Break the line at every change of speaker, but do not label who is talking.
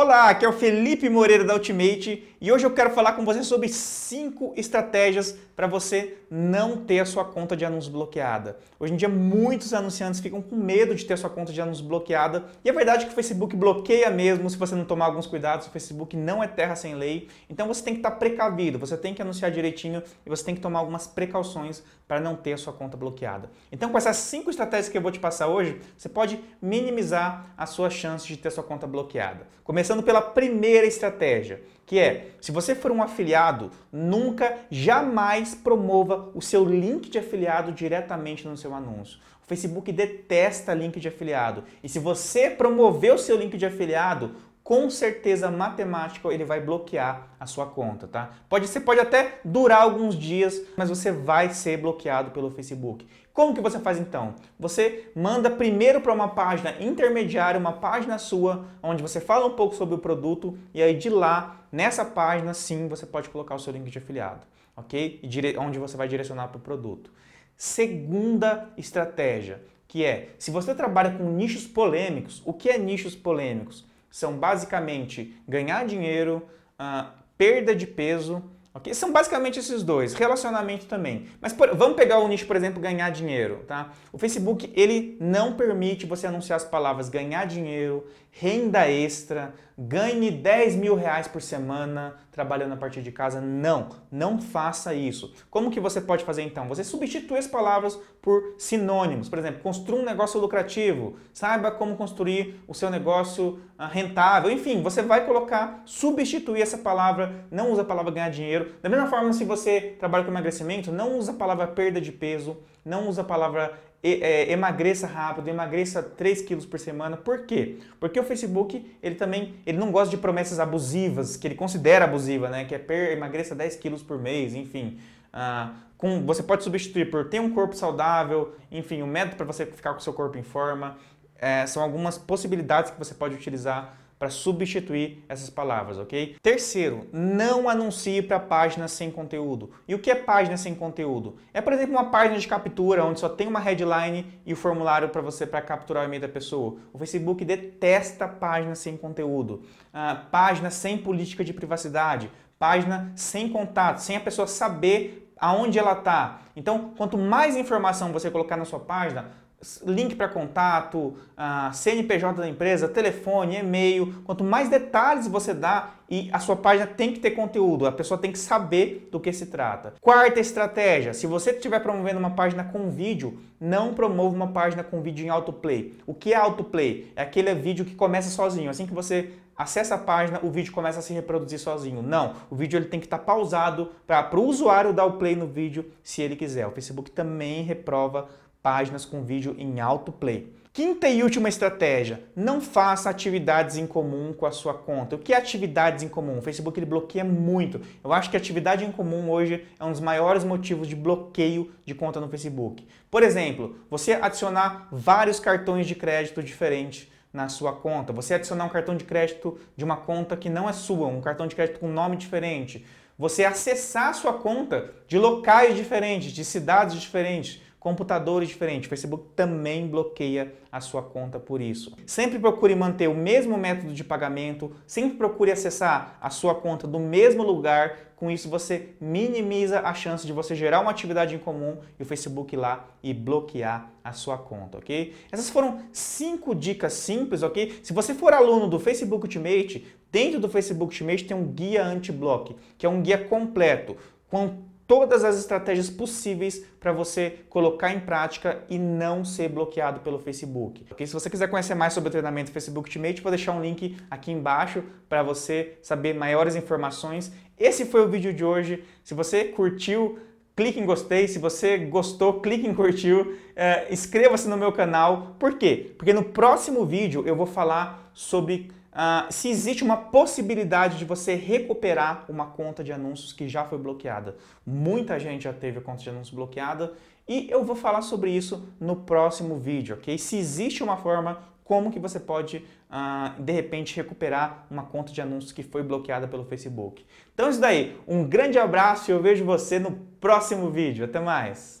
Olá, aqui é o Felipe Moreira da Ultimate e hoje eu quero falar com você sobre 5 estratégias para você não ter a sua conta de anúncios bloqueada. Hoje em dia muitos anunciantes ficam com medo de ter a sua conta de anúncios bloqueada e é verdade que o Facebook bloqueia mesmo se você não tomar alguns cuidados, o Facebook não é terra sem lei, então você tem que estar precavido, você tem que anunciar direitinho e você tem que tomar algumas precauções para não ter a sua conta bloqueada. Então com essas 5 estratégias que eu vou te passar hoje, você pode minimizar a sua chance de ter a sua conta bloqueada. Começando pela primeira estratégia, que é, se você for um afiliado, nunca, jamais promova o seu link de afiliado diretamente no seu anúncio. O Facebook detesta link de afiliado. E se você promover o seu link de afiliado, com certeza matemática ele vai bloquear a sua conta, tá? Pode ser, pode até durar alguns dias, mas você vai ser bloqueado pelo Facebook. Como que você faz então? Você manda primeiro para uma página intermediária, uma página sua, onde você fala um pouco sobre o produto e aí de lá, nessa página, sim, você pode colocar o seu link de afiliado, ok? E onde você vai direcionar para o produto. Segunda estratégia, que é, se você trabalha com nichos polêmicos, o que é nichos polêmicos? São basicamente ganhar dinheiro, uh, perda de peso, ok? São basicamente esses dois, relacionamento também. Mas por, vamos pegar o nicho, por exemplo, ganhar dinheiro, tá? O Facebook, ele não permite você anunciar as palavras ganhar dinheiro, renda extra, ganhe 10 mil reais por semana trabalhando a partir de casa. Não, não faça isso. Como que você pode fazer então? Você substitui as palavras por sinônimos. Por exemplo, construa um negócio lucrativo, saiba como construir o seu negócio ah, rentável. Enfim, você vai colocar, substituir essa palavra, não usa a palavra ganhar dinheiro. Da mesma forma, se você trabalha com emagrecimento, não usa a palavra perda de peso, não usa a palavra é, emagreça rápido, emagreça 3 quilos por semana. Por quê? Porque o Facebook, ele também, ele não gosta de promessas abusivas, que ele considera abusiva, né? Que é per, emagreça 10 quilos por mês, enfim. Ah, com, você pode substituir por ter um corpo saudável, enfim, o um método para você ficar com o seu corpo em forma. É, são algumas possibilidades que você pode utilizar para substituir essas palavras, ok? Terceiro, não anuncie para páginas sem conteúdo. E o que é página sem conteúdo? É, por exemplo, uma página de captura onde só tem uma headline e o formulário para você para capturar o e-mail da pessoa. O Facebook detesta páginas sem conteúdo, ah, página sem política de privacidade, página sem contato, sem a pessoa saber aonde ela está. Então, quanto mais informação você colocar na sua página, link para contato, CNPJ da empresa, telefone, e-mail. Quanto mais detalhes você dá e a sua página tem que ter conteúdo, a pessoa tem que saber do que se trata. Quarta estratégia, se você estiver promovendo uma página com vídeo, não promova uma página com vídeo em autoplay. O que é autoplay? É aquele vídeo que começa sozinho. Assim que você acessa a página, o vídeo começa a se reproduzir sozinho. Não, o vídeo ele tem que estar pausado para o usuário dar o play no vídeo se ele quiser. O Facebook também reprova páginas com vídeo em alto play. Quinta e última estratégia, não faça atividades em comum com a sua conta. O que é atividades em comum? O Facebook ele bloqueia muito. Eu acho que atividade em comum hoje é um dos maiores motivos de bloqueio de conta no Facebook. Por exemplo, você adicionar vários cartões de crédito diferentes na sua conta, você adicionar um cartão de crédito de uma conta que não é sua, um cartão de crédito com nome diferente, você acessar a sua conta de locais diferentes, de cidades diferentes, computadores diferentes. O Facebook também bloqueia a sua conta por isso. Sempre procure manter o mesmo método de pagamento, sempre procure acessar a sua conta do mesmo lugar. Com isso você minimiza a chance de você gerar uma atividade em comum e o Facebook ir lá e bloquear a sua conta, ok? Essas foram cinco dicas simples, ok? Se você for aluno do Facebook Ultimate, dentro do Facebook Ultimate tem um guia anti-block, que é um guia completo com todas as estratégias possíveis para você colocar em prática e não ser bloqueado pelo Facebook. Okay? Se você quiser conhecer mais sobre o treinamento Facebook Ultimate, vou deixar um link aqui embaixo para você saber maiores informações. Esse foi o vídeo de hoje. Se você curtiu, clique em gostei. Se você gostou, clique em curtiu. Uh, Inscreva-se no meu canal. Por quê? Porque no próximo vídeo eu vou falar sobre Uh, se existe uma possibilidade de você recuperar uma conta de anúncios que já foi bloqueada. Muita gente já teve a conta de anúncios bloqueada e eu vou falar sobre isso no próximo vídeo, ok? Se existe uma forma, como que você pode, uh, de repente, recuperar uma conta de anúncios que foi bloqueada pelo Facebook. Então é isso daí, um grande abraço e eu vejo você no próximo vídeo. Até mais!